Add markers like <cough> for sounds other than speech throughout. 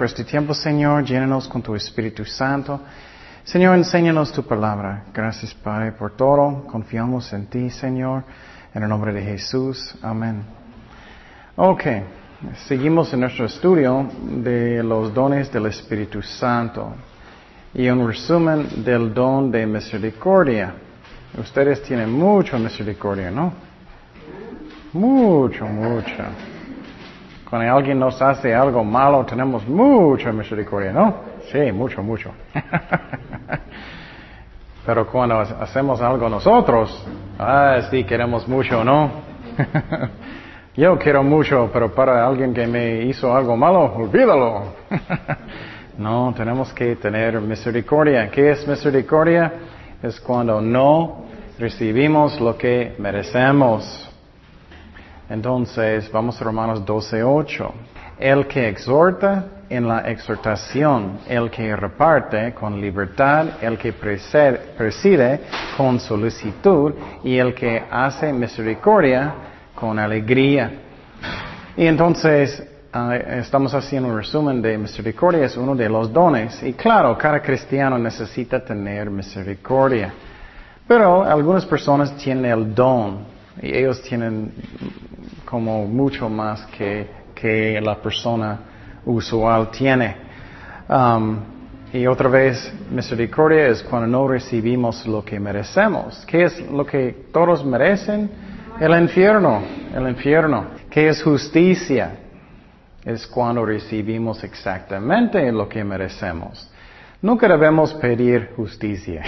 Por este tiempo, Señor. Llénanos con tu Espíritu Santo. Señor, enséñanos tu palabra. Gracias, Padre, por todo. Confiamos en ti, Señor. En el nombre de Jesús. Amén. Ok. Seguimos en nuestro estudio de los dones del Espíritu Santo. Y un resumen del don de misericordia. Ustedes tienen mucho misericordia, ¿no? Mucho, mucho. Cuando alguien nos hace algo malo, tenemos mucha misericordia, ¿no? Sí, mucho, mucho. <laughs> Pero cuando hacemos algo nosotros, ah, sí, queremos mucho, ¿no? <laughs> Yo quiero mucho, pero para alguien que me hizo algo malo, olvídalo. <laughs> no, tenemos que tener misericordia. ¿Qué es misericordia? Es cuando no recibimos lo que merecemos. Entonces, vamos a Romanos 12.8. El que exhorta en la exhortación, el que reparte con libertad, el que preside con solicitud y el que hace misericordia con alegría. Y entonces, ah, estamos haciendo un resumen de misericordia, es uno de los dones. Y claro, cada cristiano necesita tener misericordia. Pero algunas personas tienen el don y ellos tienen como mucho más que, que la persona usual tiene. Um, y otra vez, misericordia es cuando no recibimos lo que merecemos. ¿Qué es lo que todos merecen? El infierno, el infierno. ¿Qué es justicia? Es cuando recibimos exactamente lo que merecemos. Nunca debemos pedir justicia.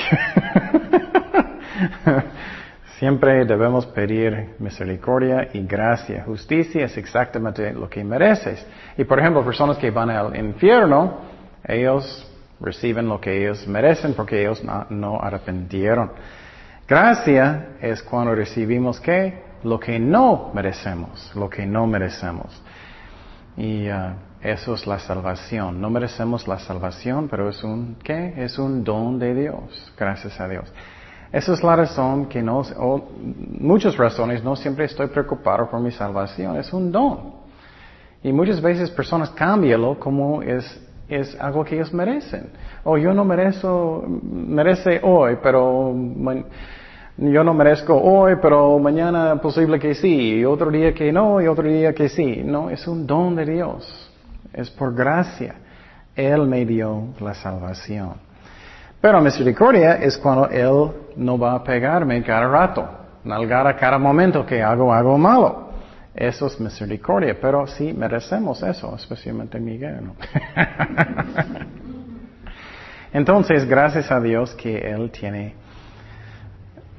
<laughs> Siempre debemos pedir misericordia y gracia. Justicia es exactamente lo que mereces. Y por ejemplo, personas que van al infierno, ellos reciben lo que ellos merecen porque ellos no, arrepentieron. Gracia es cuando recibimos qué? Lo que no merecemos, lo que no merecemos. Y uh, eso es la salvación. No merecemos la salvación, pero es un, ¿qué? Es un don de Dios. Gracias a Dios. Esa es la razón que no, muchas razones, no siempre estoy preocupado por mi salvación, es un don. Y muchas veces personas cambianlo como es, es algo que ellos merecen. O yo no merezco, merece hoy, pero yo no merezco hoy, pero mañana posible que sí, otro día que no, y otro día que sí. No, es un don de Dios. Es por gracia. Él me dio la salvación. Pero misericordia es cuando Él no va a pegarme cada rato, nalgar a cada momento que hago algo malo. Eso es misericordia, pero sí merecemos eso, especialmente Miguel. <laughs> Entonces, gracias a Dios que Él tiene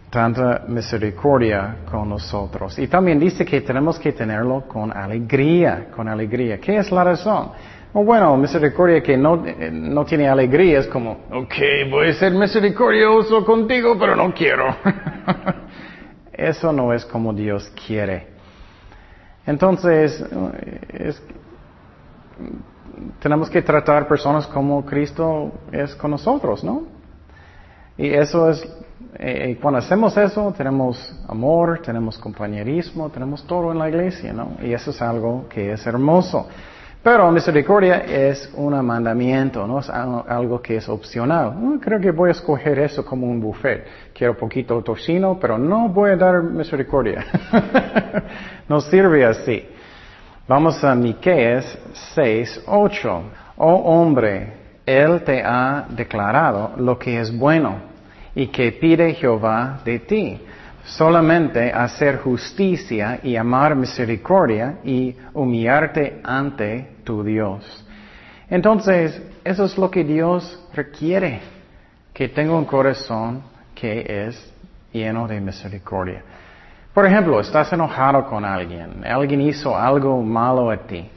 tanta misericordia con nosotros. Y también dice que tenemos que tenerlo con alegría, con alegría. ¿Qué es la razón? O bueno, misericordia que no, no tiene alegría es como, ok, voy a ser misericordioso contigo, pero no quiero. <laughs> Eso no es como Dios quiere. Entonces, tenemos que tratar personas como Cristo es con nosotros, ¿no? Y eso es, eh, cuando hacemos eso, tenemos amor, tenemos compañerismo, tenemos todo en la iglesia, ¿no? Y eso es algo que es hermoso. Pero misericordia es un mandamiento, no es algo que es opcional. creo que voy a escoger eso como un buffet. Quiero poquito tocino, pero no voy a dar misericordia. <laughs> no sirve así. Vamos a Miqueas 6, 8. Oh hombre, Él te ha declarado lo que es bueno y que pide Jehová de ti solamente hacer justicia y amar misericordia y humillarte ante tu Dios. Entonces, eso es lo que Dios requiere, que tenga un corazón que es lleno de misericordia. Por ejemplo, estás enojado con alguien, alguien hizo algo malo a ti,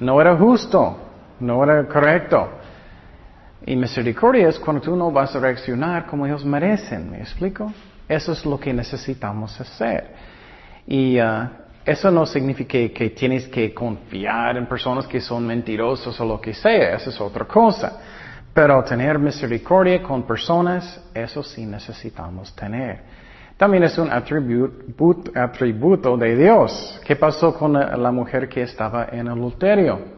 no era justo, no era correcto. Y misericordia es cuando tú no vas a reaccionar como ellos merecen, ¿me explico? Eso es lo que necesitamos hacer. Y uh, eso no significa que, tienes que confiar en personas que son mentirosos o lo que sea, eso es otra cosa. Pero tener misericordia con personas, eso sí necesitamos tener. También es un atributo, de Dios. ¿Qué pasó con la, mujer que estaba en adulterio?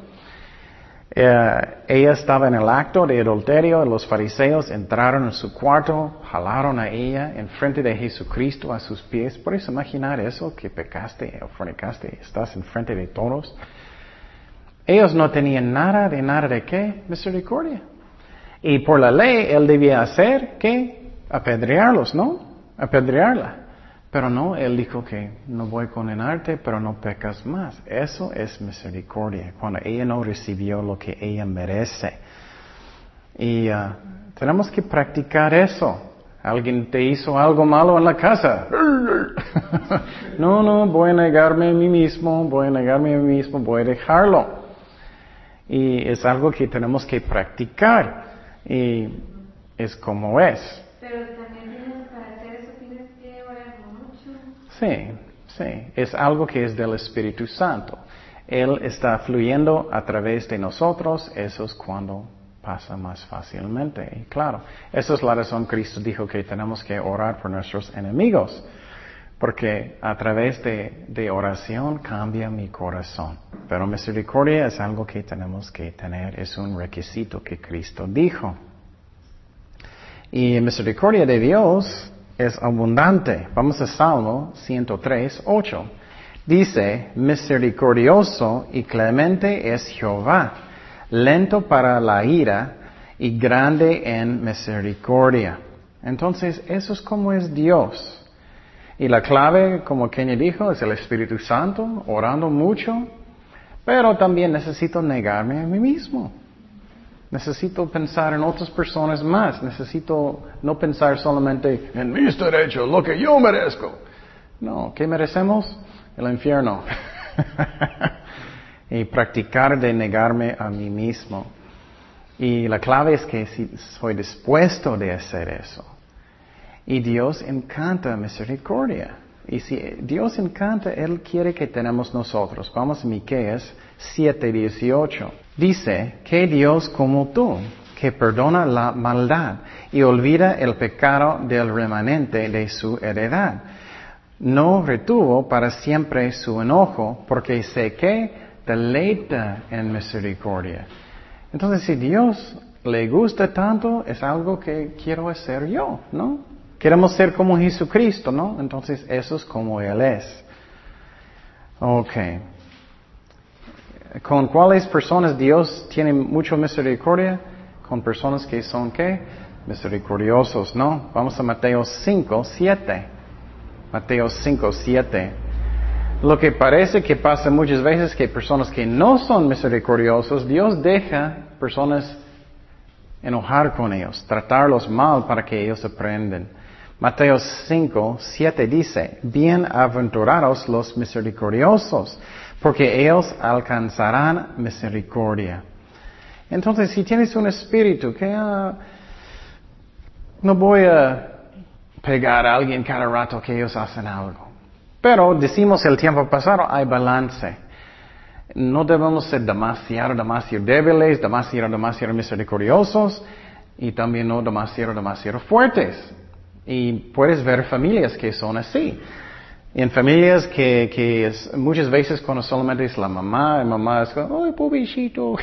Eh, ella estaba en el acto de adulterio, los fariseos entraron en su cuarto, jalaron a ella en frente de Jesucristo a sus pies. ¿Puedes imaginar eso? Que pecaste o fornicaste, estás en frente de todos. Ellos no tenían nada de nada de qué? Misericordia. Y por la ley él debía hacer qué? Apedrearlos, ¿no? Apedrearla. Pero no, él dijo que no voy a condenarte, pero no pecas más. Eso es misericordia, cuando ella no recibió lo que ella merece. Y uh, tenemos que practicar eso. Alguien te hizo algo malo en la casa. <laughs> no, no, voy a negarme a mí mismo, voy a negarme a mí mismo, voy a dejarlo. Y es algo que tenemos que practicar. Y es como es. Sí, sí, es algo que es del Espíritu Santo. Él está fluyendo a través de nosotros, eso es cuando pasa más fácilmente. Y claro, esa es la razón Cristo dijo que tenemos que orar por nuestros enemigos, porque a través de, de oración cambia mi corazón. Pero misericordia es algo que tenemos que tener, es un requisito que Cristo dijo. Y misericordia de Dios es abundante. Vamos a Salmo 103, 8. Dice, misericordioso y clemente es Jehová, lento para la ira y grande en misericordia. Entonces, eso es como es Dios. Y la clave, como Kenny dijo, es el Espíritu Santo, orando mucho, pero también necesito negarme a mí mismo. Necesito pensar en otras personas más. Necesito no pensar solamente en mis derechos, lo que yo merezco. No, ¿qué merecemos? El infierno. <laughs> y practicar de negarme a mí mismo. Y la clave es que si soy dispuesto de hacer eso. Y Dios encanta misericordia. Y si Dios encanta, Él quiere que tenemos nosotros. Vamos a Miqueas 7:18. Dice que Dios como tú, que perdona la maldad y olvida el pecado del remanente de su heredad. No retuvo para siempre su enojo, porque sé que deleita en misericordia. Entonces, si Dios le gusta tanto, es algo que quiero hacer yo, ¿no? Queremos ser como Jesucristo, ¿no? Entonces eso es como Él es. Ok. ¿Con cuáles personas Dios tiene mucha misericordia? Con personas que son qué? Misericordiosos, ¿no? Vamos a Mateo 5, 7. Mateo 5, 7. Lo que parece que pasa muchas veces que personas que no son misericordiosos, Dios deja personas enojar con ellos, tratarlos mal para que ellos aprendan. Mateo 5, 7 dice, bienaventurados los misericordiosos, porque ellos alcanzarán misericordia. Entonces, si tienes un espíritu que ah, no voy a pegar a alguien cada rato que ellos hacen algo, pero decimos el tiempo pasado hay balance. No debemos ser demasiado, demasiado débiles, demasiado, demasiado misericordiosos y también no demasiado, demasiado fuertes. Y puedes ver familias que son así. En familias que, que muchas veces cuando solamente es la mamá, la mamá es como, ¡ay, pobrecito!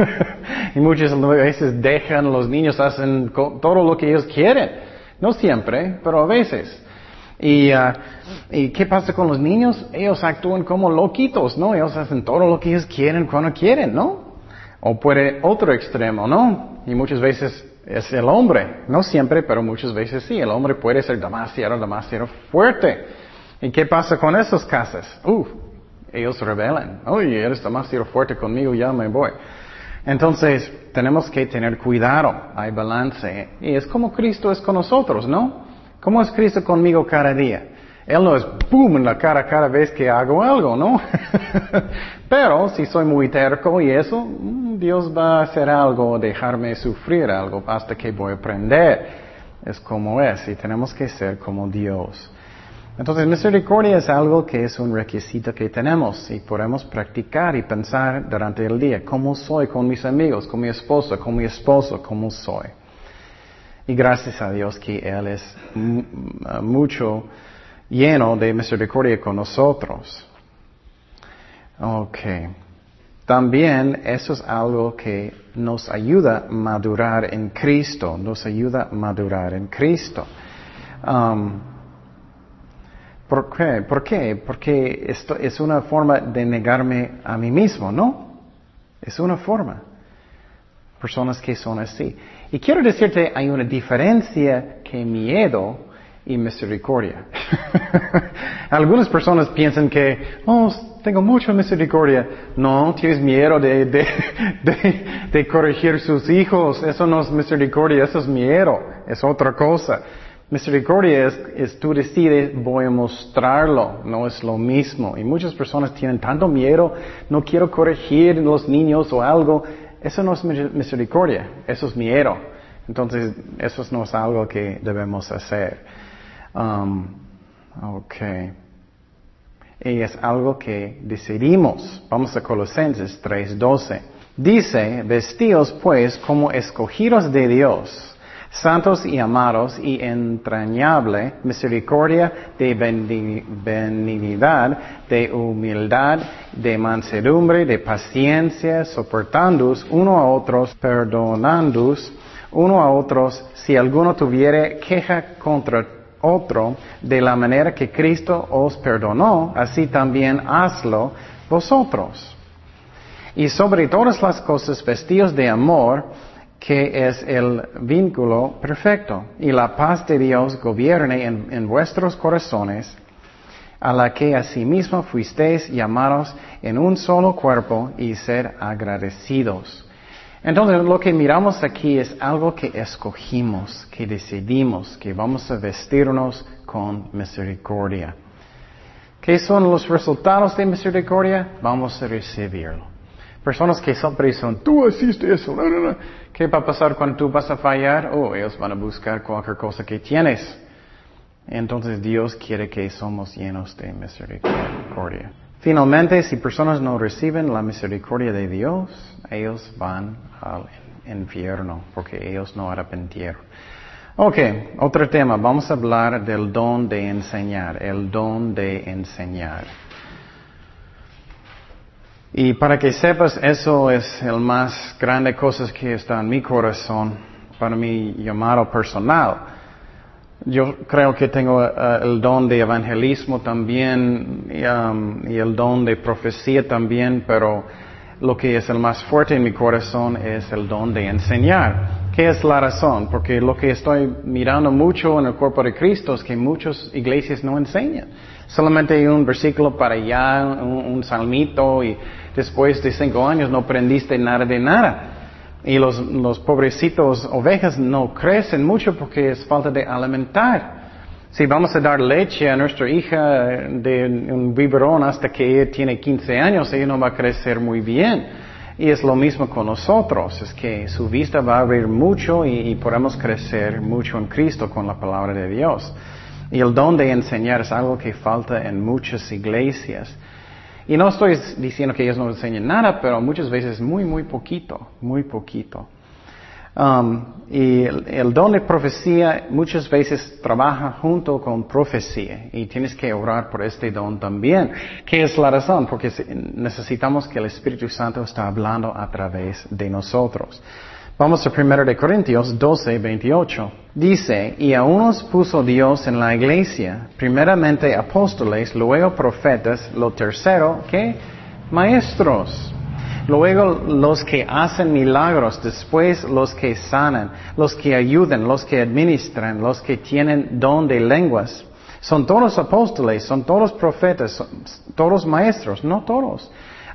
<laughs> y muchas veces dejan, los niños hacen todo lo que ellos quieren. No siempre, pero a veces. Y, uh, ¿Y qué pasa con los niños? Ellos actúan como loquitos, ¿no? Ellos hacen todo lo que ellos quieren cuando quieren, ¿no? O puede otro extremo, ¿no? Y muchas veces es el hombre. No siempre, pero muchas veces sí. El hombre puede ser demasiado, demasiado fuerte. ¿Y qué pasa con esos casos? Uh, ellos rebelan. Oye, eres demasiado fuerte conmigo, ya me voy. Entonces, tenemos que tener cuidado. Hay balance. Y es como Cristo es con nosotros, ¿no? ¿Cómo es Cristo conmigo cada día? Él no es boom en la cara cada vez que hago algo, ¿no? <laughs> Pero si soy muy terco y eso, mm, Dios va a hacer algo, dejarme sufrir algo hasta que voy a aprender. Es como es y tenemos que ser como Dios. Entonces, misericordia es algo que es un requisito que tenemos y podemos practicar y pensar durante el día. ¿Cómo soy con mis amigos, con mi esposa, con mi esposo? ¿Cómo soy? Y gracias a Dios que Él es mucho lleno de misericordia con nosotros. Ok. también eso es algo que nos ayuda a madurar en Cristo, nos ayuda a madurar en Cristo. Um, ¿Por qué? ¿Por qué? Porque esto es una forma de negarme a mí mismo, ¿no? Es una forma. Personas que son así. Y quiero decirte, hay una diferencia que miedo y misericordia. <laughs> Algunas personas piensan que, oh, tengo mucha misericordia. No, tienes miedo de, de, <laughs> de, de corregir sus hijos. Eso no es misericordia, eso es miedo. Es otra cosa. Misericordia es, es, tú decides, voy a mostrarlo, no es lo mismo. Y muchas personas tienen tanto miedo, no quiero corregir los niños o algo. Eso no es misericordia, eso es miedo. Entonces, eso no es algo que debemos hacer. Um, ok. Y es algo que decidimos. Vamos a Colosenses 3:12. Dice, vestidos pues como escogidos de Dios santos y amados y entrañable misericordia de benignidad, de humildad, de mansedumbre, de paciencia, soportándoos uno a otros, perdonándoos uno a otros, si alguno tuviere queja contra otro, de la manera que Cristo os perdonó, así también hazlo vosotros. Y sobre todas las cosas vestidos de amor, que es el vínculo perfecto. Y la paz de Dios gobierne en, vuestros corazones, a la que asimismo fuisteis llamados en un solo cuerpo y ser agradecidos. Entonces lo que miramos aquí es algo que escogimos, que decidimos, que vamos a vestirnos con misericordia. ¿Qué son los resultados de misericordia? Vamos a recibirlo. Personas que siempre dicen, tú hiciste eso, ¿Qué va a pasar cuando tú vas a fallar? Oh, ellos van a buscar cualquier cosa que tienes. Entonces Dios quiere que somos llenos de misericordia. Finalmente, si personas no reciben la misericordia de Dios, ellos van al infierno porque ellos no arrepintieron. Ok, otro tema. Vamos a hablar del don de enseñar, el don de enseñar. Y para que sepas, eso es el más grande cosa que está en mi corazón, para mi llamado personal. Yo creo que tengo eh, el don de evangelismo también um, y el don de profecía también, pero lo que es el más fuerte en mi corazón es el don de enseñar. ¿Qué es la razón? Porque lo que estoy mirando mucho en el cuerpo de Cristo es que muchas iglesias no enseñan. Solamente un versículo para allá, un, salmito, y después de cinco años no aprendiste nada de nada. Y los, los pobrecitos ovejas no crecen mucho porque es falta de alimentar. Si vamos a dar leche a nuestra hija de un biberón hasta que ella tiene 15 años, ella no va a crecer muy bien. Y es lo mismo con nosotros, es que su vista va a abrir mucho y podemos crecer mucho en Cristo con la palabra de Dios. Y el don de enseñar es algo que falta en muchas iglesias. Y no estoy diciendo que ellos no enseñen nada, pero muchas veces muy, muy poquito, muy poquito. Um, y el, don de profecía muchas veces trabaja junto con profecía y tienes que orar por este don también. ¿Qué es la razón? Porque necesitamos que el Espíritu Santo está hablando a través de nosotros. Vamos a 1 de Corintios 12, 28. Dice, y a unos puso Dios en la iglesia, primeramente apóstoles, luego profetas, lo tercero, ¿qué? Maestros. Luego los que hacen milagros, después los que sanan, los que ayudan, los que administran, los que tienen don de lenguas. Son todos apóstoles, son todos profetas, son todos maestros, no todos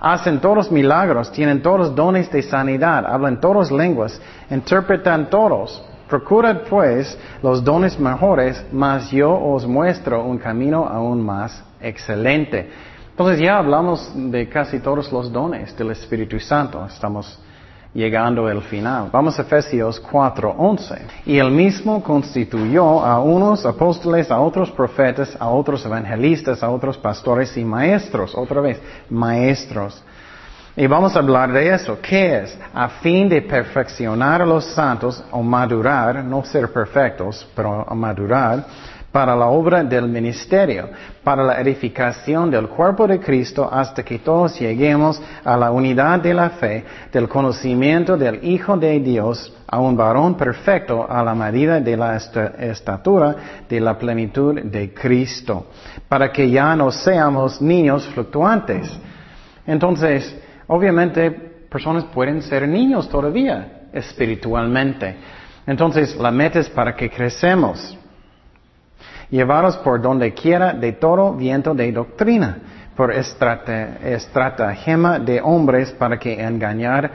hacen todos milagros, tienen todos dones de sanidad, hablan todas lenguas, interpretan todos. Procurad pues los dones mejores, mas yo os muestro un camino aún más excelente. Entonces ya hablamos de casi todos los dones del Espíritu Santo. Estamos llegando al final. Vamos a Efesios 4:11. Y él mismo constituyó a unos apóstoles, a otros profetas, a otros evangelistas, a otros pastores y maestros. Otra vez, maestros. Y vamos a hablar de eso. ¿Qué es? A fin de perfeccionar a los santos o madurar, no ser perfectos, pero madurar, para la obra del ministerio, para la edificación del cuerpo de Cristo hasta que todos lleguemos a la unidad de la fe, del conocimiento del Hijo de Dios, a un varón perfecto a la medida de la estatura de la plenitud de Cristo, para que ya no seamos niños fluctuantes. Entonces, obviamente, personas pueden ser niños todavía espiritualmente. Entonces, la meta es para que crecemos llevados por donde quiera de todo viento de doctrina, por estratagema de hombres para que engañar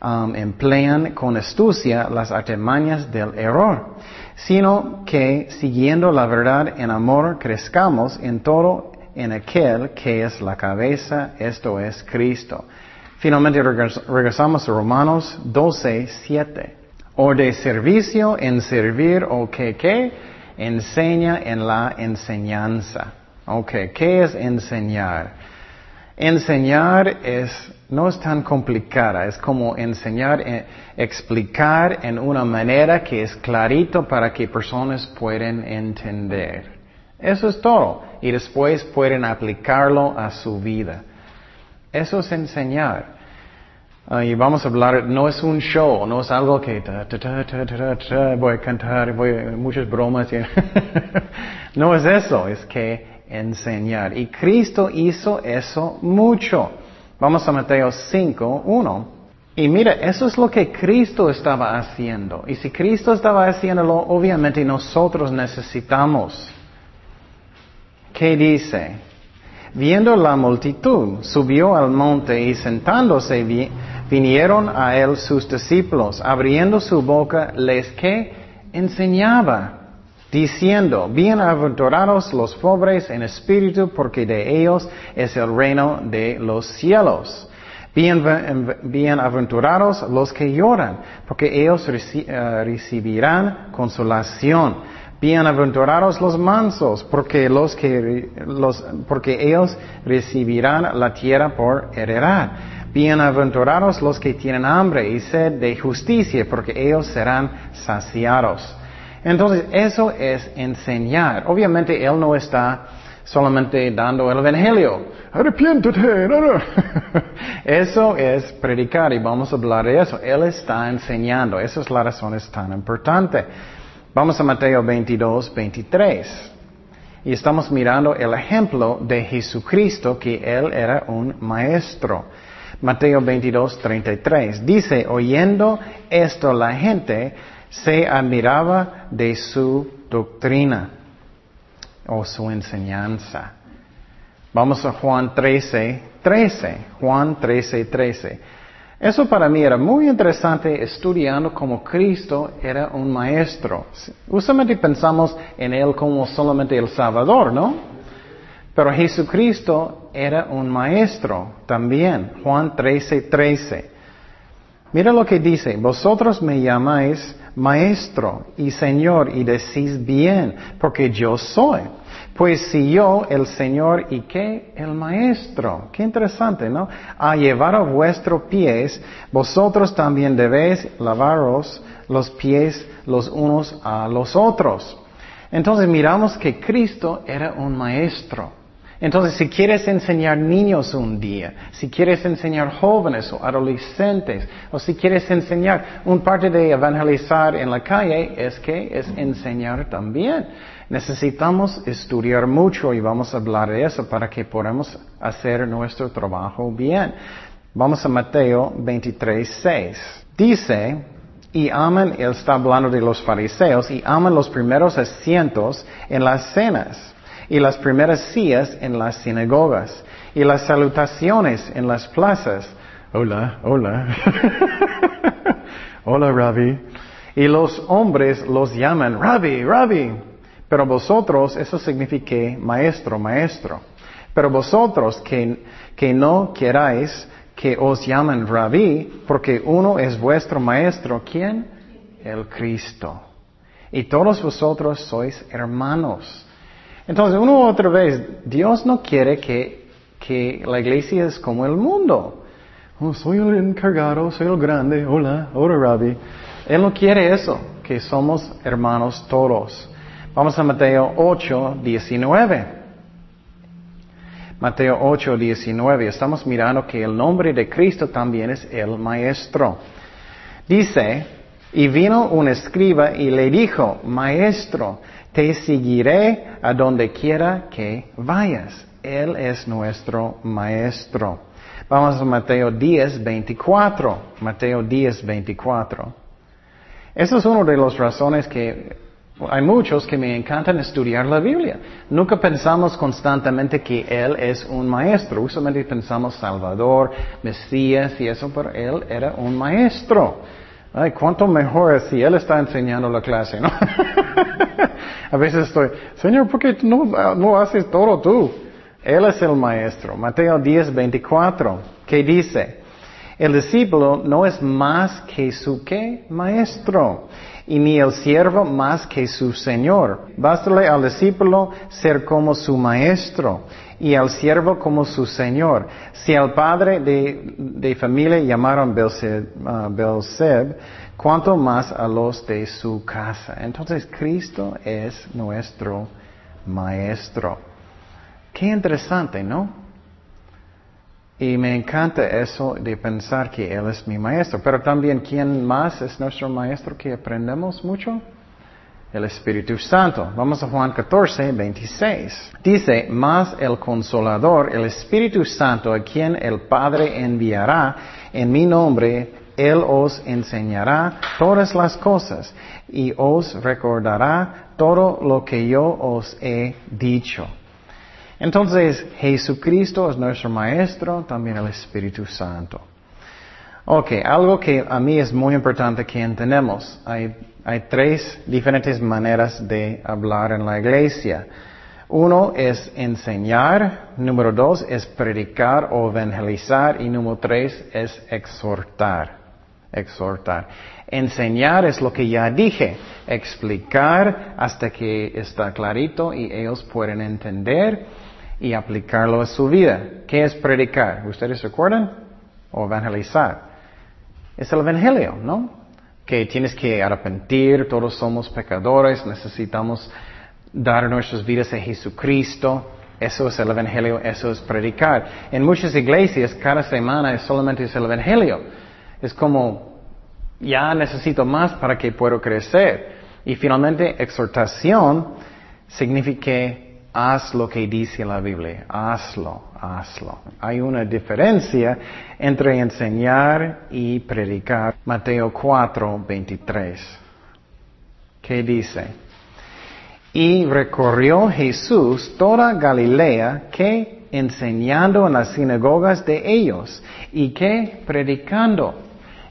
um, emplean con astucia las artimañas del error, sino que siguiendo la verdad en amor crezcamos en todo en aquel que es la cabeza, esto es Cristo. Finalmente regresamos a Romanos 12, 7. O de servicio en servir o que qué enseña en la enseñanza. Ok, ¿qué es enseñar? Enseñar es, no es tan complicada, es como enseñar, eh, explicar en una manera que es clarito para que personas puedan entender. Eso es todo. Y después pueden aplicarlo a su vida. Eso es enseñar. Ah, y vamos a hablar, no es un show, no es algo que voy a cantar, voy a, muchas bromas. <laughs> no es eso, es que enseñar. Y Cristo hizo eso mucho. Vamos a Mateo 5, 1. Y mira, eso es lo que Cristo estaba haciendo. Y si Cristo estaba haciéndolo, obviamente nosotros necesitamos. ¿Qué dice? Viendo la multitud, subió al monte y sentándose vinieron a él sus discípulos, abriendo su boca, les que enseñaba, diciendo, bienaventurados los pobres en espíritu, porque de ellos es el reino de los cielos. bienaventurados los que lloran, porque ellos eh, recibirán consolación. Bienaventurados los mansos, porque los que los, porque ellos recibirán la tierra por heredad. Bienaventurados los que tienen hambre y sed de justicia, porque ellos serán saciados. Entonces, eso es enseñar. Obviamente, Él no está solamente dando el Evangelio. Arrepiéntete. <laughs> eso es predicar y vamos a hablar de eso. Él está enseñando. Esa es la razón, es tan importante. Vamos a Mateo 22, 23. Y estamos mirando el ejemplo de Jesucristo, que Él era un maestro. Mateo 22, 33. Dice, oyendo esto la gente se admiraba de su doctrina o su enseñanza. Vamos a Juan 13, 13. Juan 13, 13. Eso para mí era muy interesante estudiando como Cristo era un maestro. Usualmente pensamos en Él como solamente el Salvador, ¿no? Pero Jesucristo era un maestro también. Juan 13, 13. Mira lo que dice, vosotros me llamáis maestro y señor y decís bien, porque yo soy. Pues si yo, el Señor, y qué, el Maestro. Qué interesante, ¿no? A llevar a vuestros pies, vosotros también debéis lavaros los pies los unos a los otros. Entonces miramos que Cristo era un Maestro. Entonces, si quieres enseñar niños un día, si quieres enseñar jóvenes o adolescentes, o si quieres enseñar, un parte de evangelizar en la calle es que es enseñar también. Necesitamos estudiar mucho y vamos a hablar de eso para que podamos hacer nuestro trabajo bien. Vamos a Mateo 23, 6. Dice, y aman, él está hablando de los fariseos, y aman los primeros asientos en las cenas y las primeras sillas en las sinagogas y las salutaciones en las plazas. Hola, hola. <laughs> hola, Rabbi. Y los hombres los llaman Rabbi, Rabbi. Pero vosotros, eso significa maestro, maestro. Pero vosotros que, que no queráis que os llamen Rabbi, porque uno es vuestro maestro, ¿quién? El Cristo. Y todos vosotros sois hermanos. Entonces, una u otra vez, Dios no quiere que, que la iglesia es como el mundo. Oh, soy el encargado, soy el grande, hola, hola Rabbi. Él no quiere eso, que somos hermanos todos. Vamos a Mateo 8, 19. Mateo 8, 19. Estamos mirando que el nombre de Cristo también es el Maestro. Dice, y vino un escriba y le dijo, Maestro, te seguiré a donde quiera que vayas. Él es nuestro Maestro. Vamos a Mateo 10, 24. Mateo 10, 24. Esa es una de las razones que hay muchos que me encantan estudiar la Biblia. Nunca pensamos constantemente que Él es un maestro. Usualmente pensamos Salvador, Mesías y eso, pero Él era un maestro. Ay, cuánto mejor es si Él está enseñando la clase, ¿no? <laughs> A veces estoy, Señor, ¿por qué no, no haces todo tú? Él es el maestro. Mateo 10, 24, ¿qué dice? El discípulo no es más que su qué? Maestro y ni el siervo más que su Señor. Bástale al discípulo ser como su maestro y al siervo como su Señor. Si al padre de, familia llamaron uh, Belzeb, cuanto más a los de su casa. Entonces Cristo es nuestro maestro. Qué interesante, ¿no? Y me encanta eso de pensar que Él es mi maestro. Pero también, ¿quién más es nuestro maestro que aprendemos mucho? El Espíritu Santo. Vamos a Juan 14, 26. Dice, más el consolador, el Espíritu Santo, a quien el Padre enviará en mi nombre, Él os enseñará todas las cosas y os recordará todo lo que yo os he dicho. Entonces, Jesucristo es nuestro Maestro, también el Espíritu Santo. Ok, algo que a mí es muy importante que entendamos. Hay, hay tres diferentes maneras de hablar en la iglesia. Uno es enseñar, número dos es predicar o evangelizar y número tres es exhortar. Exhortar. Enseñar es lo que ya dije, explicar hasta que está clarito y ellos pueden entender y aplicarlo a su vida. ¿Qué es predicar? ¿Ustedes recuerdan? O evangelizar. Es el evangelio, ¿no? Que tienes que arrepentir, todos somos pecadores, necesitamos dar nuestras vidas a Jesucristo. Eso es el evangelio, eso es predicar. En muchas iglesias, cada semana es solamente es el evangelio. Es como, ya necesito más para que pueda crecer. Y finalmente, exhortación significa haz lo que dice la Biblia, hazlo, hazlo. Hay una diferencia entre enseñar y predicar. Mateo 4, 23. ¿Qué dice? Y recorrió Jesús toda Galilea que enseñando en las sinagogas de ellos y que predicando.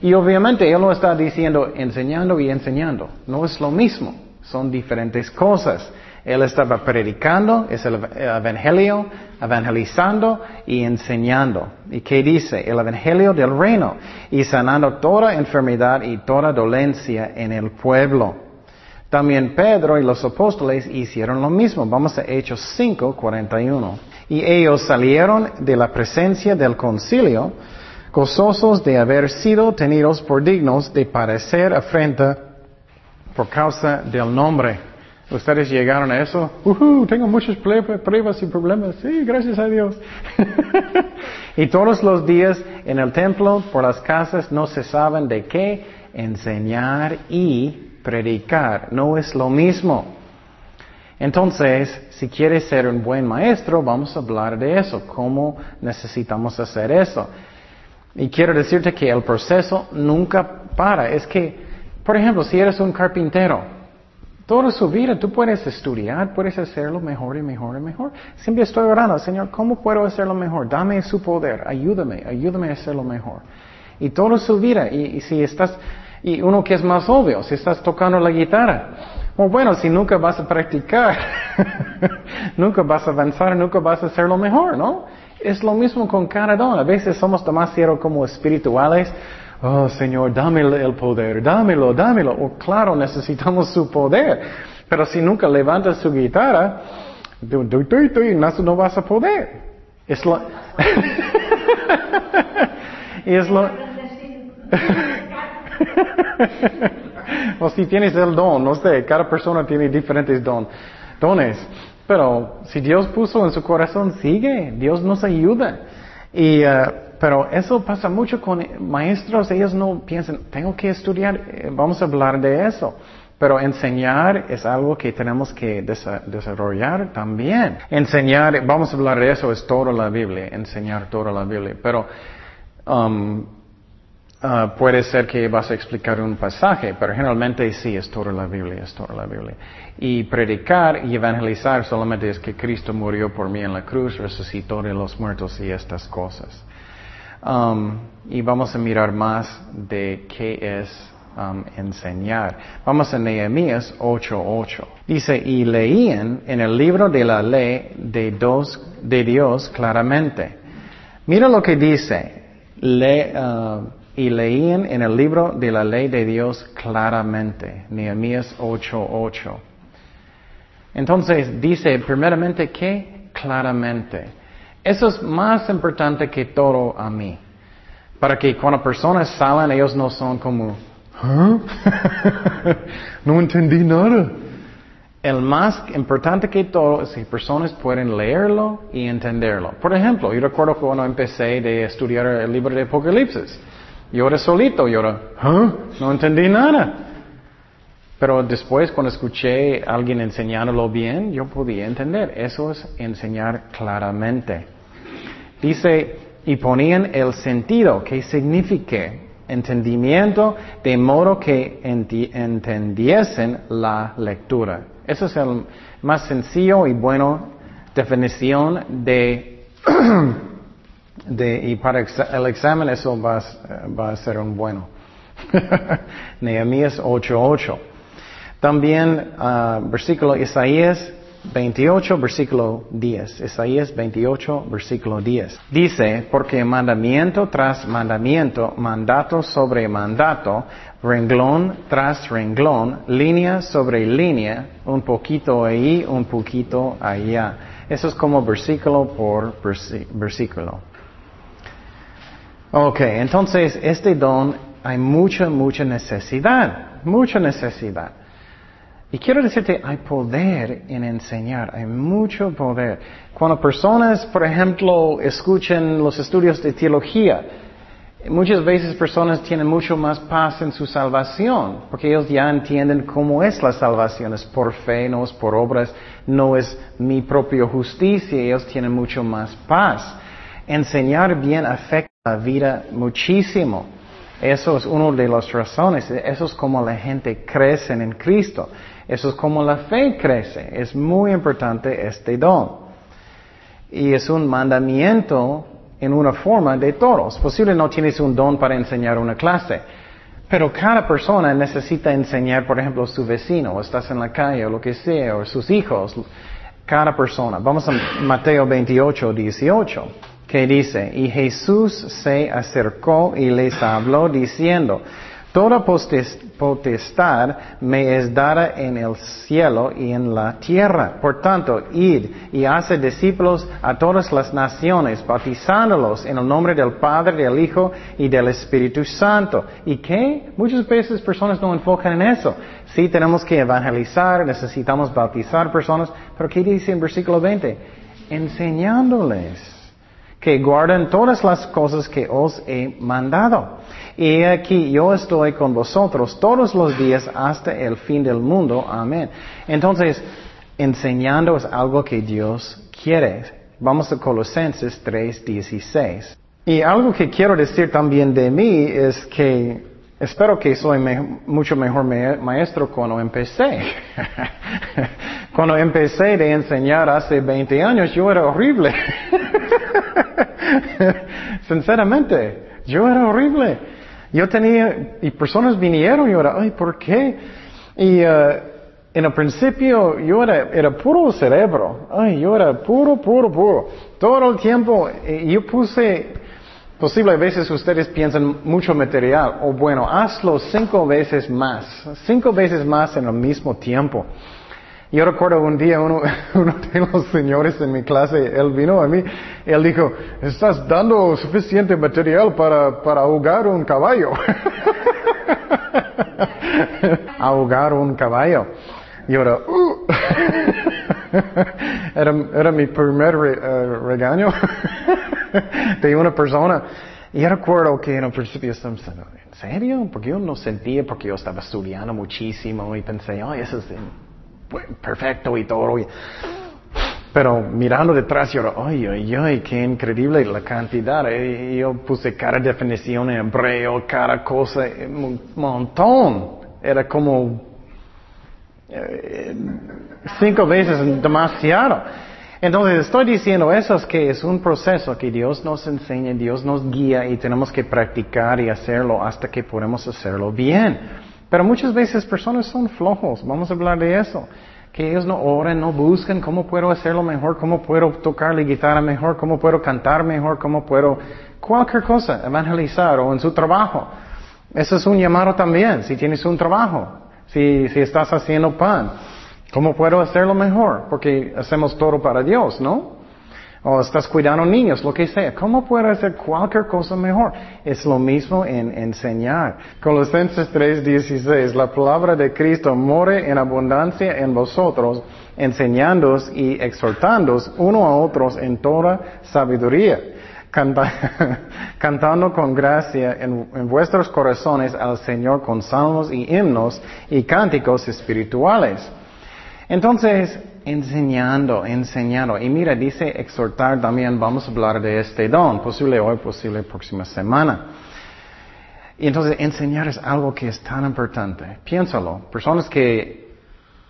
Y obviamente Él no está diciendo enseñando y enseñando. No es lo mismo. Son diferentes cosas. Él estaba predicando, es el evangelio, evangelizando y enseñando. ¿Y qué dice? El evangelio del reino y sanando toda enfermedad y toda dolencia en el pueblo. También Pedro y los apóstoles hicieron lo mismo. Vamos a Hechos 5, 41. Y ellos salieron de la presencia del concilio, gozosos de haber sido tenidos por dignos de padecer afrenta por causa del nombre ¿Ustedes llegaron a eso? Uh tengo muchas pruebas y problemas. Sí, gracias a Dios. <laughs> y todos los días en el templo, por las casas, no se saben de qué enseñar y predicar. No es lo mismo. Entonces, si quieres ser un buen maestro, vamos a hablar de eso, cómo necesitamos hacer eso. Y quiero decirte que el proceso nunca para. Es que, por ejemplo, si eres un carpintero, Toda su vida tú puedes estudiar, puedes hacerlo mejor y mejor y mejor. Siempre estoy orando, Señor, ¿cómo puedo hacerlo mejor? Dame su poder, ayúdame, ayúdame a hacerlo mejor. Y toda su vida, y, si estás, y uno que es más obvio, si estás tocando la guitarra, o bueno, si nunca vas a practicar, <laughs> nunca vas a avanzar, nunca vas a hacerlo mejor, ¿no? Es lo mismo con cada don. A veces somos demasiado como espirituales oh Señor, dame el poder, dámelo, dámelo. Oh, claro, necesitamos su poder. Pero si nunca levantas su guitarra, no vas a poder. Es lo... <laughs> es lo... <laughs> o si tienes el don, no sé, cada persona tiene diferentes don, dones. Pero si Dios puso en su corazón, sigue, Dios nos ayuda. Y, uh, pero eso pasa mucho con maestros, ellos no piensan, tengo que estudiar, eh, vamos a hablar de eso. Pero enseñar es algo que tenemos que desarrollar también. Enseñar, vamos a hablar de eso, es toda la Biblia, enseñar toda la Biblia. Pero um, uh, puede ser que vas a explicar un pasaje, pero generalmente sí, es toda la Biblia, es toda la Biblia. Y predicar y evangelizar solamente es que Cristo murió por mí en la cruz, resucitó de los muertos y estas cosas. Um, y vamos a mirar más de qué es um, enseñar. Vamos a Nehemías 8:8. Dice, y leían en el libro de la ley de, dos, de Dios claramente. Mira lo que dice. Uh, y leían en el libro de la ley de Dios claramente. Nehemías 8:8. Entonces dice primeramente que claramente. Eso es más importante que todo a mí. Para que cuando personas salen, ellos no son como, ¿Ah? <laughs> no entendí nada. El más importante que todo es que personas pueden leerlo y entenderlo. Por ejemplo, yo recuerdo cuando empecé de estudiar el libro de Apocalipsis. Yo era solito, yo era, ¿Ah? no entendí nada. Pero después, cuando escuché a alguien enseñándolo bien, yo podía entender. Eso es enseñar claramente. Dice, y ponían el sentido, que significa entendimiento, de modo que entendiesen la lectura. Eso es el más sencillo y bueno definición de, <clears throat> y para el examen eso va, a ser un bueno. <laughs> Nehemías 8.8. También uh, versículo Isaías 28, versículo 10. Isaías 28, versículo 10. Dice, porque mandamiento tras mandamiento, mandato sobre mandato, renglón tras renglón, línea sobre línea, un poquito ahí, un poquito allá. Eso es como versículo por versículo. Ok, entonces este don hay mucha, mucha necesidad, mucha necesidad. Y quiero decirte, hay poder en enseñar, hay mucho poder. Cuando personas, por ejemplo, escuchan los estudios de teología, muchas veces personas tienen mucho más paz en su salvación, porque ellos ya entienden cómo es la salvación, es por fe, no es por obras, no es mi propia justicia, ellos tienen mucho más paz. Enseñar bien afecta la vida muchísimo. Eso es una de las razones, eso es como la gente crece en Cristo. Eso es como la fe crece. Es muy importante este don. Y es un mandamiento en una forma de todos. Posible no tienes un don para enseñar una clase. Pero cada persona necesita enseñar, por ejemplo, a su vecino, o estás en la calle, o lo que sea, o sus hijos. Cada persona. Vamos a Mateo 28, 18, que dice, y Jesús se acercó y les habló diciendo, Toda potestad me es dada en el cielo y en la tierra. Por tanto, id y hace discípulos a todas las naciones, bautizándolos en el nombre del Padre, del Hijo y del Espíritu Santo. ¿Y qué? Muchas veces personas no enfocan en eso. Sí, tenemos que evangelizar, necesitamos bautizar personas, pero ¿qué dice en versículo 20? Enseñándoles que guarden todas las cosas que os he mandado. Y aquí yo estoy con vosotros todos los días hasta el fin del mundo. Amén. Entonces, enseñando es algo que Dios quiere. Vamos a Colosenses 3:16. Y algo que quiero decir también de mí es que espero que soy mucho mejor maestro cuando empecé. <laughs> cuando empecé de enseñar hace 20 años yo era horrible. <laughs> Sinceramente, yo era horrible. Yo tenía, y personas vinieron y yo era, ay, ¿por qué? Y uh, en el principio yo era, era puro cerebro. Ay, yo era puro, puro, puro. Todo el tiempo yo puse, posible a veces ustedes piensan mucho material, o bueno, hazlo cinco veces más, cinco veces más en el mismo tiempo. Yo recuerdo un día <laughs> uno, de los señores en mi clase, él vino a mí, él dijo, estás dando suficiente material para, para ahogar un caballo. <laughs> ahogar un caballo. Y ahora, uh. <laughs> era, era, mi primer eh, regaño <laughs> de una persona. Y recuerdo que en el principio estaba pensando, ¿en serio? Porque yo no sentía, porque yo estaba estudiando muchísimo y pensé, ay, eso es perfecto y todo. Pero mirando detrás, yo, ay, ay, ay, qué increíble la cantidad. Y yo puse cada definición en hebreo, cada cosa, un montón. Era como eh, cinco veces demasiado. Entonces estoy diciendo eso es que es un proceso que Dios nos enseña, Dios nos guía y tenemos que practicar y hacerlo hasta que podemos hacerlo bien. Pero muchas veces personas son flojos, vamos a hablar de eso. Que ellos no oran, no buscan cómo puedo hacerlo mejor, cómo puedo tocar la guitarra mejor, cómo puedo cantar mejor, cómo puedo cualquier cosa, evangelizar o en su trabajo. Eso es un llamado también, si tienes un trabajo, si, si estás haciendo pan. ¿Cómo puedo hacerlo mejor? Porque hacemos todo para Dios, ¿no? O estás cuidando niños, lo que sea. ¿Cómo puedo hacer cualquier cosa mejor? Es lo mismo en enseñar. Colosenses 3:16, la palabra de Cristo more en abundancia en vosotros, enseñándoos y exhortándoos uno a otros en toda sabiduría. <laughs> cantando con gracia en, en, vuestros corazones al Señor con salmos y himnos y cánticos espirituales entonces, enseñando, enseñando. Y mira, dice exhortar también, vamos a hablar de este don, posible hoy, posible próxima semana. Y entonces enseñar es algo que es tan importante. Piénsalo. Personas que,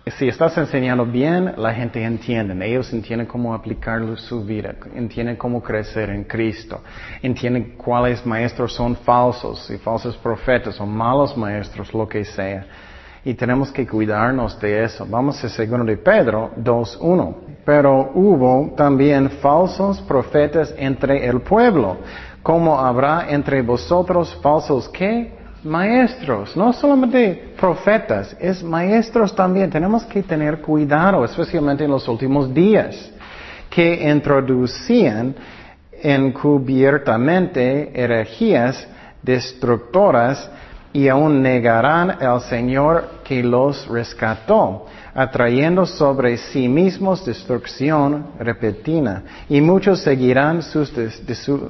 si estás enseñando bien, la gente entiende. Ellos entienden cómo aplicar su vida, entienden cómo crecer en Cristo, entienden cuáles maestros son falsos y falsos profetas o malos maestros, lo que sea y tenemos que cuidarnos de eso. Vamos a segundo de Pedro 2.1. Pero hubo también falsos profetas entre el pueblo, como habrá entre vosotros falsos qué? Maestros, no solamente profetas, es maestros también. Tenemos que tener cuidado, especialmente en los últimos días, que introducían encubiertamente herejías destructoras y aún negarán al Señor que los rescató, atrayendo sobre sí mismos destrucción repentina. Y muchos seguirán sus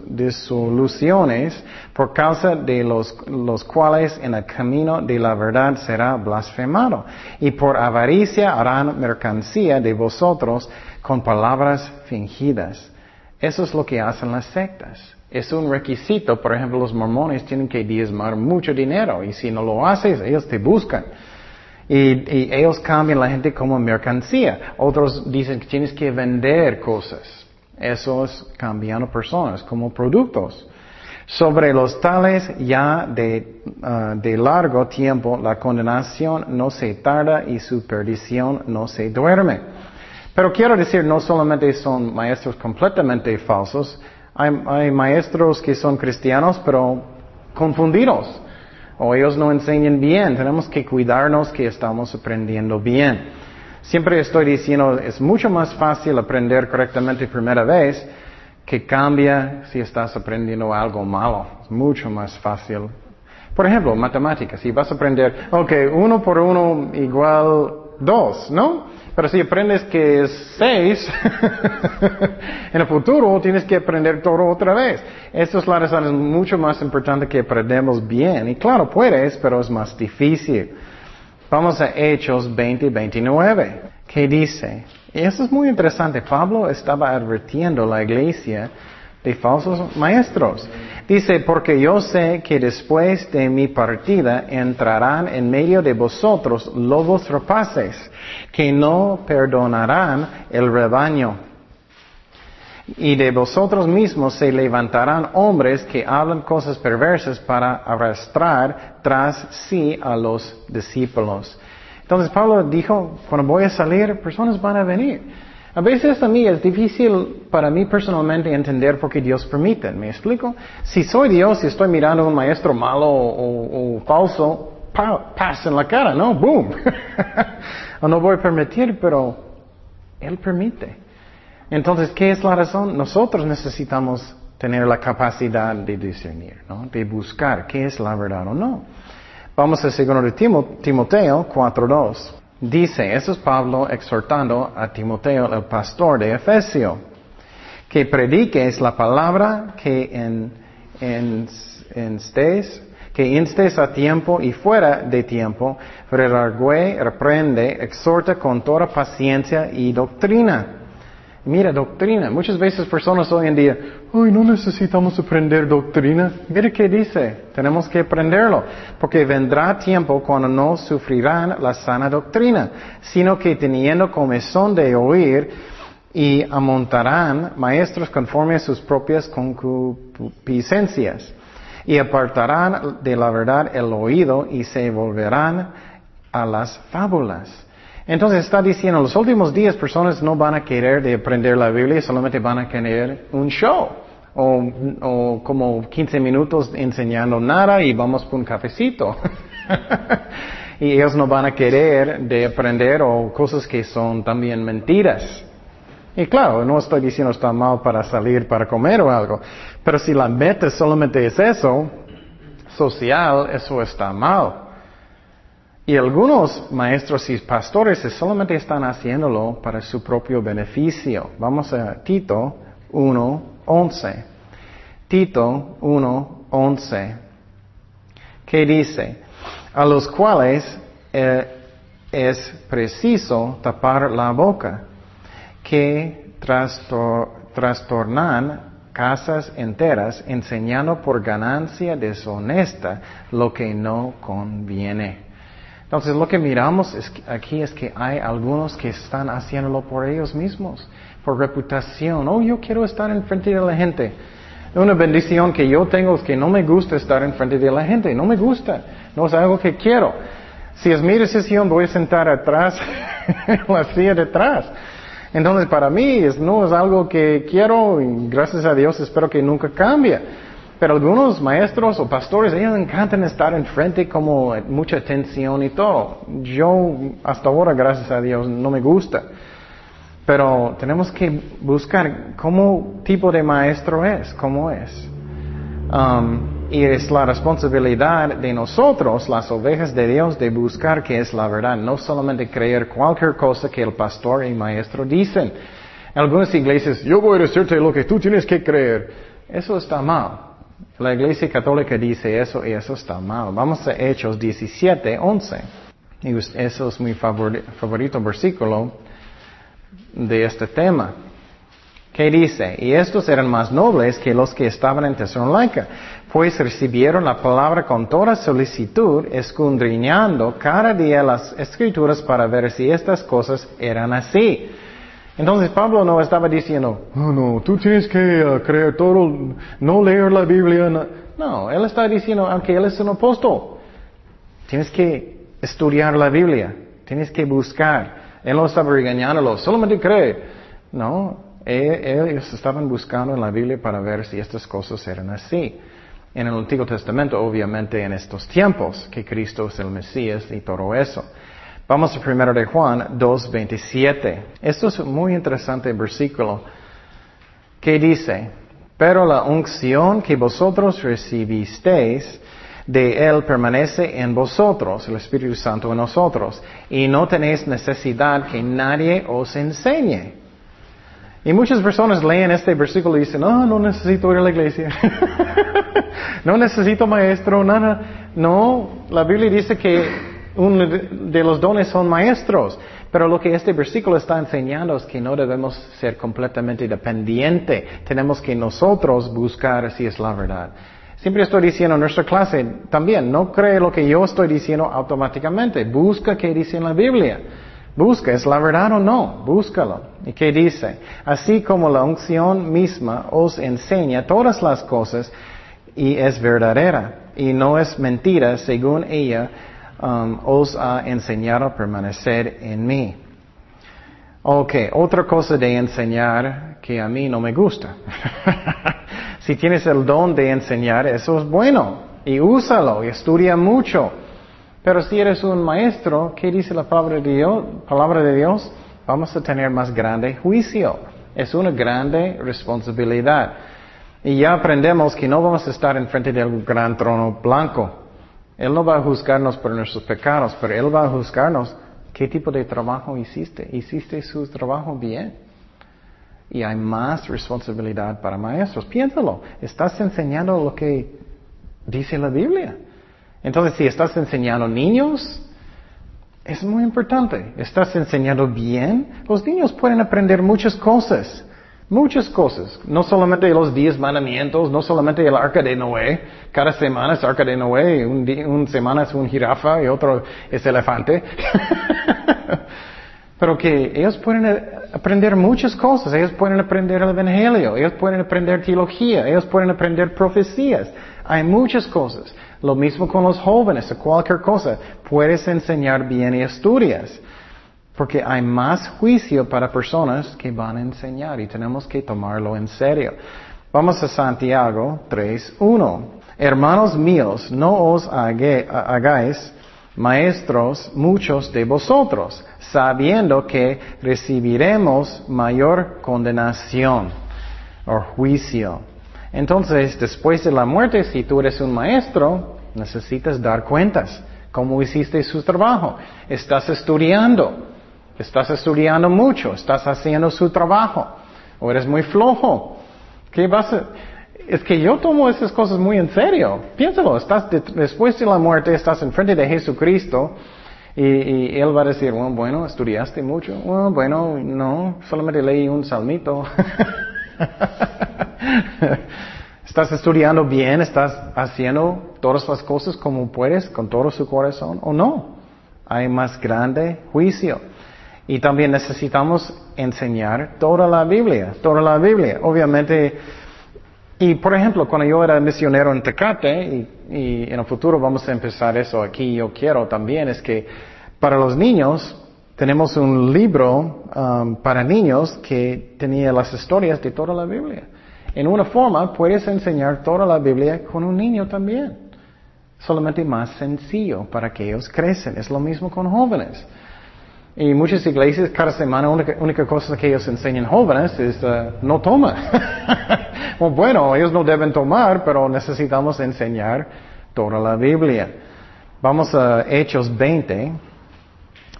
disoluciones por causa de los, los cuales en el camino de la verdad será blasfemado. Y por avaricia harán mercancía de vosotros con palabras fingidas. Eso es lo que hacen las sectas. Es un requisito, por ejemplo, los mormones tienen que diezmar mucho dinero y si no lo haces, ellos te buscan. Y, ellos cambian la gente como mercancía. Otros dicen que tienes que vender cosas. Eso es cambiando personas como productos. Sobre los tales ya de, ah, de largo tiempo la condenación no se tarda y su perdición no se duerme. Pero quiero decir, no solamente son maestros completamente falsos, hay, maestros que son cristianos, pero confundidos. O ellos no enseñan bien. Tenemos que cuidarnos que estamos aprendiendo bien. Siempre estoy diciendo, es mucho más fácil aprender correctamente primera vez que cambia si estás aprendiendo algo malo. Es mucho más fácil. Por ejemplo, matemáticas. Si vas a aprender, ok, uno por uno igual dos, ¿no? Pero si aprendes que es seis, <laughs> en el futuro tienes que aprender todo otra vez. Esta es la razón, es mucho más importante que aprendamos bien. Y claro, puedes, pero es más difícil. Vamos a Hechos 20, 29. ¿Qué dice? Y eso es muy interesante. Pablo estaba advirtiendo a la iglesia de falsos maestros. Dice, porque yo sé que después de mi partida entrarán en medio de vosotros lobos rapaces, que no perdonarán el rebaño. Y de vosotros mismos se levantarán hombres que hablan cosas perversas para arrastrar tras sí a los discípulos. Entonces Pablo dijo, cuando voy a salir, personas van a venir. A veces a mí es difícil para mí personalmente entender por qué Dios permite. ¿Me explico? Si soy Dios y estoy mirando a un maestro malo o, falso, pasa en la cara, ¿no? ¡Boom! <laughs> no voy a permitir, pero Él permite. Entonces, ¿qué es la razón? Nosotros necesitamos tener la capacidad de discernir, ¿no? De buscar qué es la verdad o no. Vamos a 2 de Timoteo 4.2. Dice, eso es Pablo exhortando a Timoteo, el pastor de Efesio, que prediques la palabra que en, en, en estés que instes a tiempo y fuera de tiempo, redargüe, reprende, exhorta con toda paciencia y doctrina. Mira, doctrina. Muchas veces personas hoy en día, ay, no necesitamos aprender doctrina. Mira qué dice, tenemos que aprenderlo, porque vendrá tiempo cuando no sufrirán la sana doctrina, sino que teniendo comezón de oír, y amontarán maestros conforme a sus propias concupiscencias y apartarán de la verdad el oído y se volverán a las fábulas. Entonces está diciendo, en los últimos días personas no van a querer de aprender la Biblia, solamente van a querer un show. O, como 15 minutos enseñando nada y vamos por un cafecito. <laughs> y ellos no van a querer de aprender o cosas que son también mentiras. Y claro, no estoy diciendo está mal para salir para comer o algo, pero si la meta solamente es eso, social, eso está mal. Y algunos maestros y pastores solamente están haciéndolo para su propio beneficio. Vamos a Tito 1.11. Tito 1.11. ¿Qué dice? A los cuales eh, es preciso tapar la boca que trastornan casas enteras enseñando por ganancia deshonesta lo que no conviene. Entonces lo que miramos aquí es que hay algunos que están haciéndolo por ellos mismos, por reputación. Oh, yo quiero estar en frente de la gente. Una bendición que yo tengo es que no me gusta estar en frente de la gente, no me gusta, no es algo que quiero. Si es mi decisión, voy a sentar atrás, <laughs> la silla detrás. Entonces, para mí no es algo que quiero y gracias a Dios espero que nunca cambie. Pero algunos maestros o pastores, ellos encantan estar enfrente como mucha atención y todo. Yo hasta ahora, gracias a Dios, no me gusta. Pero tenemos que buscar cómo tipo de maestro es, cómo es. Um, y es la responsabilidad de nosotros, las ovejas de Dios, de buscar qué es la verdad, no solamente creer cualquier cosa que el pastor y maestro dicen. En algunas iglesias, yo voy a decirte lo que tú tienes que creer. Eso está mal. La iglesia católica dice eso y eso está mal. Vamos a Hechos 17, 11. Y eso es mi favorito versículo de este tema. ¿Qué dice? Y estos eran más nobles que los que estaban en Tesalónica, pues recibieron la palabra con toda solicitud, escudriñando cada día las escrituras para ver si estas cosas eran así. Entonces Pablo no estaba diciendo, no, no, tú tienes que uh, creer todo, no leer la Biblia. No. no, él está diciendo, aunque él es un apóstol, tienes que estudiar la Biblia, tienes que buscar. Él no estaba regañándolo, solamente cree. No, ellos estaban buscando en la Biblia para ver si estas cosas eran así. En el Antiguo Testamento, obviamente en estos tiempos, que Cristo es el Mesías y todo eso. Vamos a primero de Juan 2.27. Esto es muy interesante versículo que dice, pero la unción que vosotros recibisteis de Él permanece en vosotros, el Espíritu Santo en nosotros, y no tenéis necesidad que nadie os enseñe y muchas personas leen este versículo y dicen, no, no necesito ir a la iglesia. <laughs> no necesito maestro, nada. No, la Biblia dice que uno de los dones son maestros. Pero lo que este versículo está enseñando es que no debemos ser completamente dependientes. Tenemos que nosotros buscar si es la verdad. Siempre estoy diciendo en nuestra clase también, no cree lo que yo estoy diciendo automáticamente. Busca qué dice en la Biblia. Busca, ¿es la verdad o no? Búscalo. ¿Y qué dice? Así como la unción misma os enseña todas las cosas y es verdadera y no es mentira según ella um, os ha enseñado a permanecer en mí. Ok, otra cosa de enseñar que a mí no me gusta. <laughs> si tienes el don de enseñar, eso es bueno y úsalo y estudia mucho. Pero si eres un maestro, ¿qué dice la palabra de Dios? Palabra de Dios? Vamos a tener más grande juicio. Es una grande responsabilidad. Y ya aprendemos que no vamos a estar enfrente de un gran trono blanco. Él no va a juzgarnos por nuestros pecados, pero Él va a juzgarnos qué tipo de trabajo hiciste. ¿Hiciste su trabajo bien? Y hay más responsabilidad para maestros. Piénsalo, estás enseñando lo que dice la Biblia. Entonces, si estás enseñando niños, es muy importante. ¿Estás enseñando bien? Los niños pueden aprender muchas cosas. Muchas cosas. No solamente los diez mandamientos, no solamente el arca de Noé. Cada semana es arca de Noé, un semana es un jirafa y otro es elefante. <laughs> Pero que ellos pueden aprender muchas cosas. Ellos pueden aprender el Evangelio. Ellos pueden aprender teología. Ellos pueden aprender profecías. Hay muchas cosas. Lo mismo con los jóvenes, cualquier cosa. Puedes enseñar bien y estudias. Porque hay más juicio para personas que van a enseñar y tenemos que tomarlo en serio. Vamos a Santiago 3.1. Hermanos míos, no os hagáis maestros muchos de vosotros, sabiendo que recibiremos mayor condenación o juicio. Entonces, después de la muerte, si tú eres un maestro, necesitas dar cuentas. ¿Cómo hiciste su trabajo? Estás estudiando. Estás estudiando mucho, estás haciendo su trabajo, o eres muy flojo. ¿Qué vas a... Es que yo tomo esas cosas muy en serio. Piénsalo, estás después de la muerte, estás enfrente de Jesucristo y, Él va a decir, bueno, estudiaste mucho. bueno, no, solamente leí un salmito. <laughs> ¿Estás estudiando bien? ¿Estás haciendo todas las cosas como puedes, con todo su corazón o no? Hay más grande juicio. Y también necesitamos enseñar toda la Biblia, toda la Biblia. Obviamente, y por ejemplo, cuando yo era misionero en Tecate, y, en el futuro vamos a empezar eso aquí, yo quiero también, es que para los niños tenemos un libro um, para niños que tenía las historias de toda la Biblia. En una forma puedes enseñar toda la Biblia con un niño también. Solamente más sencillo para que ellos crecen. Es lo mismo con jóvenes. Y muchas iglesias cada semana única, única cosa que ellos enseñan jóvenes es uh, no toma. <laughs> bueno, ellos no deben tomar, pero necesitamos enseñar toda la Biblia. Vamos a Hechos 20,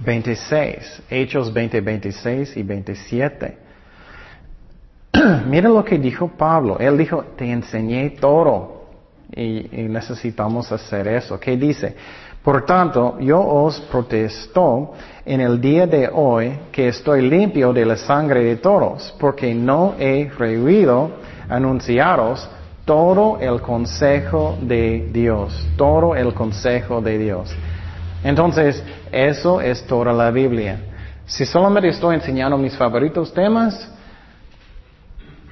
26. Hechos 20, 26 y 27. <clears throat> Mira lo que dijo Pablo. Él dijo, te enseñé todo. Y, y necesitamos hacer eso. ¿Qué dice? Por tanto, yo os protesto en el día de hoy que estoy limpio de la sangre de todos, porque no he rehuido anunciaros todo el consejo de Dios, todo el consejo de Dios. Entonces, eso es toda la Biblia. Si solamente estoy enseñando mis favoritos temas,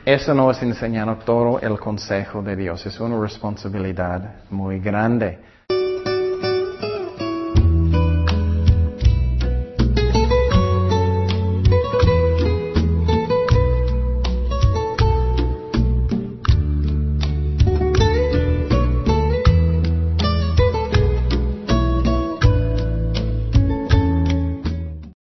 eso no es enseñando todo el consejo de Dios, es una responsabilidad muy grande.